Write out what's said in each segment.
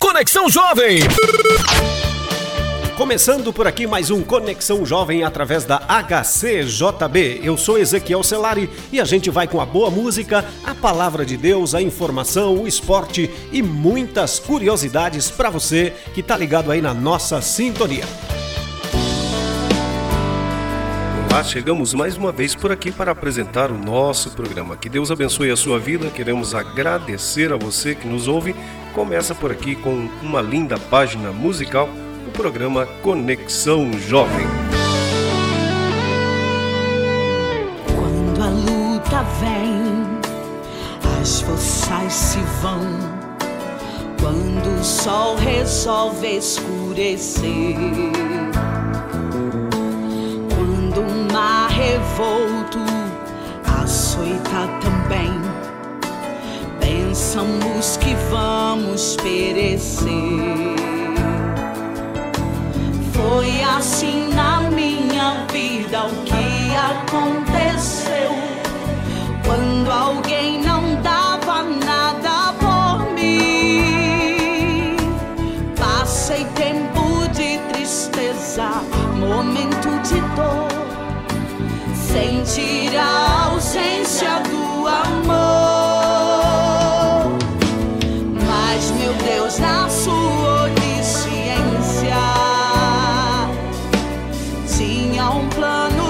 Conexão Jovem. Começando por aqui mais um Conexão Jovem através da HCJB. Eu sou Ezequiel Celari e a gente vai com a boa música, a palavra de Deus, a informação, o esporte e muitas curiosidades para você que tá ligado aí na nossa sintonia. Olá, chegamos mais uma vez por aqui para apresentar o nosso programa. Que Deus abençoe a sua vida. Queremos agradecer a você que nos ouve. Começa por aqui com uma linda página musical o programa Conexão Jovem. Quando a luta vem, as forças se vão. Quando o sol resolve escurecer. Quando o mar revolto açoita também. Pensamos que vamos perecer. Foi assim na minha vida o que aconteceu. Quando alguém não dava nada por mim, passei tempo de tristeza, momento de dor, sentir a ausência tinha um plano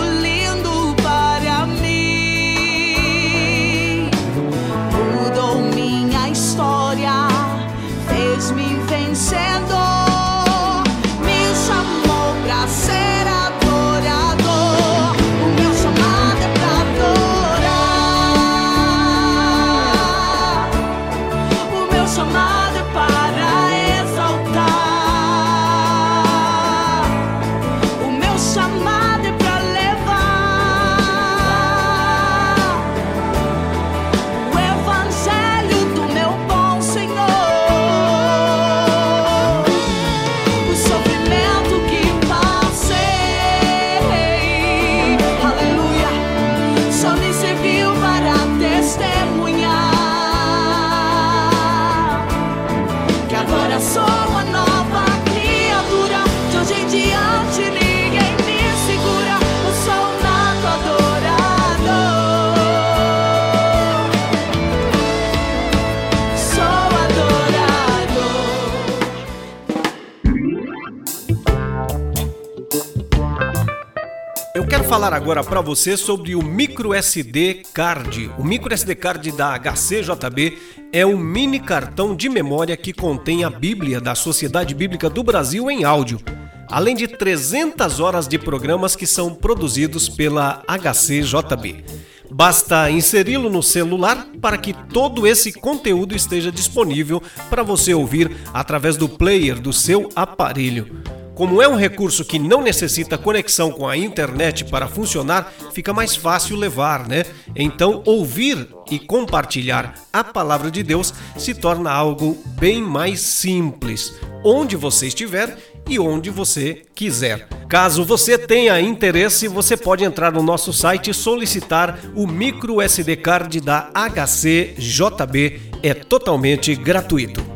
falar agora para você sobre o micro SD card. O micro SD card da HCJB é um mini cartão de memória que contém a Bíblia da Sociedade Bíblica do Brasil em áudio, além de 300 horas de programas que são produzidos pela HCJB. Basta inseri-lo no celular para que todo esse conteúdo esteja disponível para você ouvir através do player do seu aparelho. Como é um recurso que não necessita conexão com a internet para funcionar, fica mais fácil levar, né? Então, ouvir e compartilhar a palavra de Deus se torna algo bem mais simples, onde você estiver e onde você quiser. Caso você tenha interesse, você pode entrar no nosso site e solicitar o micro SD card da HCJB. É totalmente gratuito.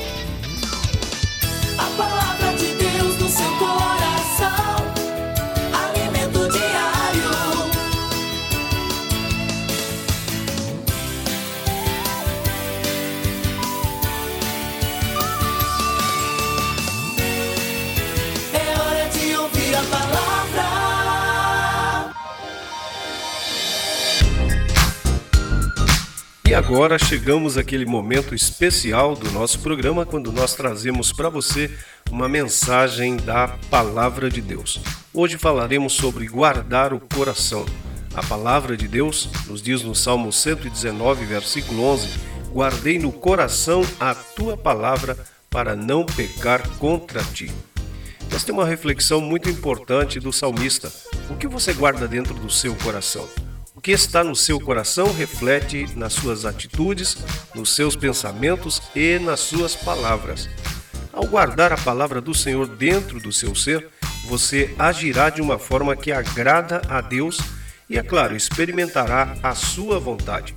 E agora chegamos àquele momento especial do nosso programa quando nós trazemos para você uma mensagem da Palavra de Deus. Hoje falaremos sobre guardar o coração. A palavra de Deus nos diz no Salmo 119, versículo 11: Guardei no coração a tua palavra para não pecar contra ti. Mas tem uma reflexão muito importante do salmista. O que você guarda dentro do seu coração? O que está no seu coração reflete nas suas atitudes, nos seus pensamentos e nas suas palavras. Ao guardar a palavra do Senhor dentro do seu ser, você agirá de uma forma que agrada a Deus e, é claro, experimentará a sua vontade.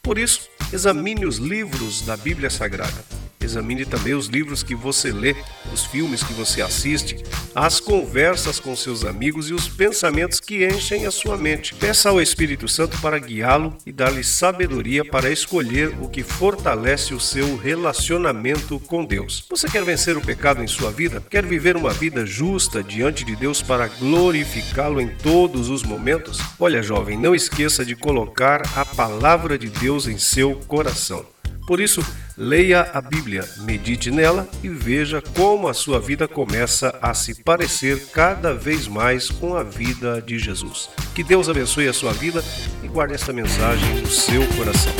Por isso, examine os livros da Bíblia Sagrada. Examine também os livros que você lê, os filmes que você assiste, as conversas com seus amigos e os pensamentos que enchem a sua mente. Peça ao Espírito Santo para guiá-lo e dar-lhe sabedoria para escolher o que fortalece o seu relacionamento com Deus. Você quer vencer o pecado em sua vida? Quer viver uma vida justa diante de Deus para glorificá-lo em todos os momentos? Olha, jovem, não esqueça de colocar a palavra de Deus em seu coração. Por isso, leia a Bíblia, medite nela e veja como a sua vida começa a se parecer cada vez mais com a vida de Jesus. Que Deus abençoe a sua vida e guarde esta mensagem no seu coração.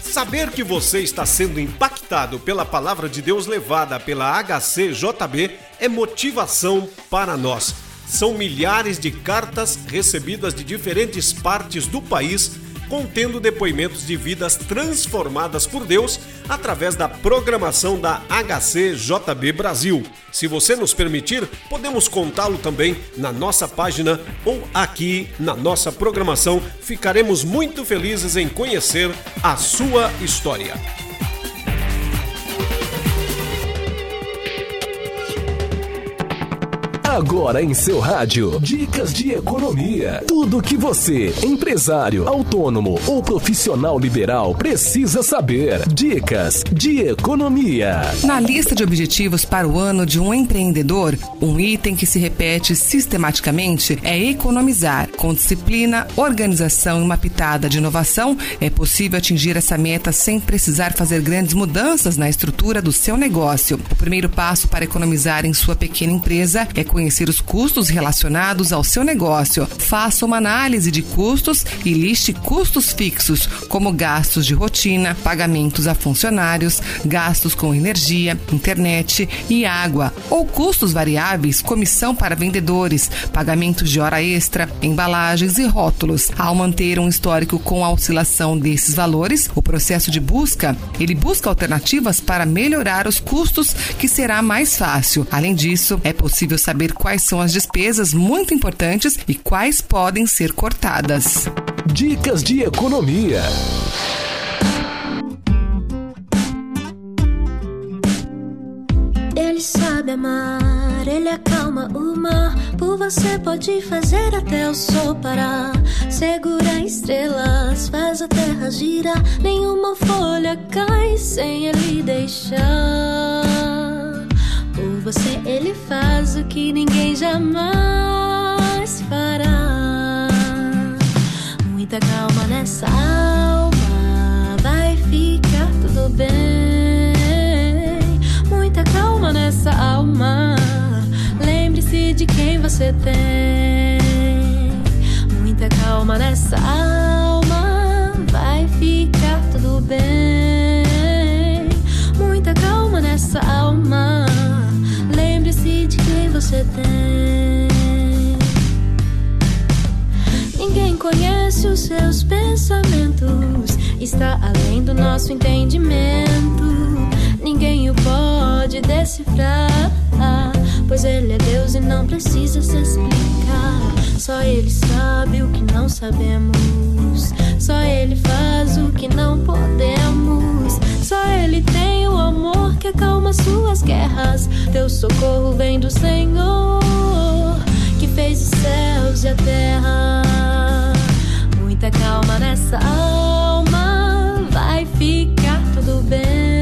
Saber que você está sendo impactado pela palavra de Deus levada pela HCJB é motivação para nós. São milhares de cartas recebidas de diferentes partes do país, contendo depoimentos de vidas transformadas por Deus através da programação da HCJB Brasil. Se você nos permitir, podemos contá-lo também na nossa página ou aqui na nossa programação. Ficaremos muito felizes em conhecer a sua história. Agora em seu rádio, dicas de economia. Tudo que você, empresário, autônomo ou profissional liberal, precisa saber. Dicas de economia. Na lista de objetivos para o ano de um empreendedor, um item que se repete sistematicamente é economizar. Com disciplina, organização e uma pitada de inovação, é possível atingir essa meta sem precisar fazer grandes mudanças na estrutura do seu negócio. O primeiro passo para economizar em sua pequena empresa é conhecer conhecer os custos relacionados ao seu negócio. Faça uma análise de custos e liste custos fixos, como gastos de rotina, pagamentos a funcionários, gastos com energia, internet e água, ou custos variáveis, comissão para vendedores, pagamentos de hora extra, embalagens e rótulos. Ao manter um histórico com a oscilação desses valores, o processo de busca, ele busca alternativas para melhorar os custos, que será mais fácil. Além disso, é possível saber quais são as despesas muito importantes e quais podem ser cortadas. Dicas de economia. Ele sabe amar, ele acalma o mar. Por você pode fazer até o sol parar. Segura estrelas, faz a terra girar. Nenhuma folha cai sem ele deixar você ele faz o que ninguém jamais fará. Muita calma nessa alma, vai ficar tudo bem. Muita calma nessa alma, lembre-se de quem você tem. Muita calma nessa alma, vai ficar tudo bem. Muita calma nessa alma você tem. Ninguém conhece os seus pensamentos, está além do nosso entendimento. Ninguém o pode decifrar, pois ele é Deus e não precisa se explicar. Só ele sabe o que não sabemos, só ele faz o que suas guerras. Teu socorro vem do Senhor, que fez os céus e a terra. Muita calma nessa alma, vai ficar tudo bem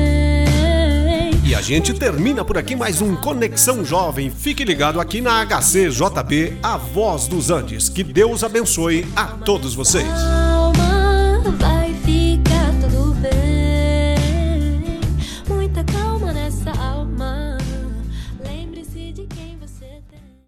gente termina por aqui mais um Conexão Jovem. Fique ligado aqui na HCJB, a voz dos Andes. Que Deus abençoe a todos vocês.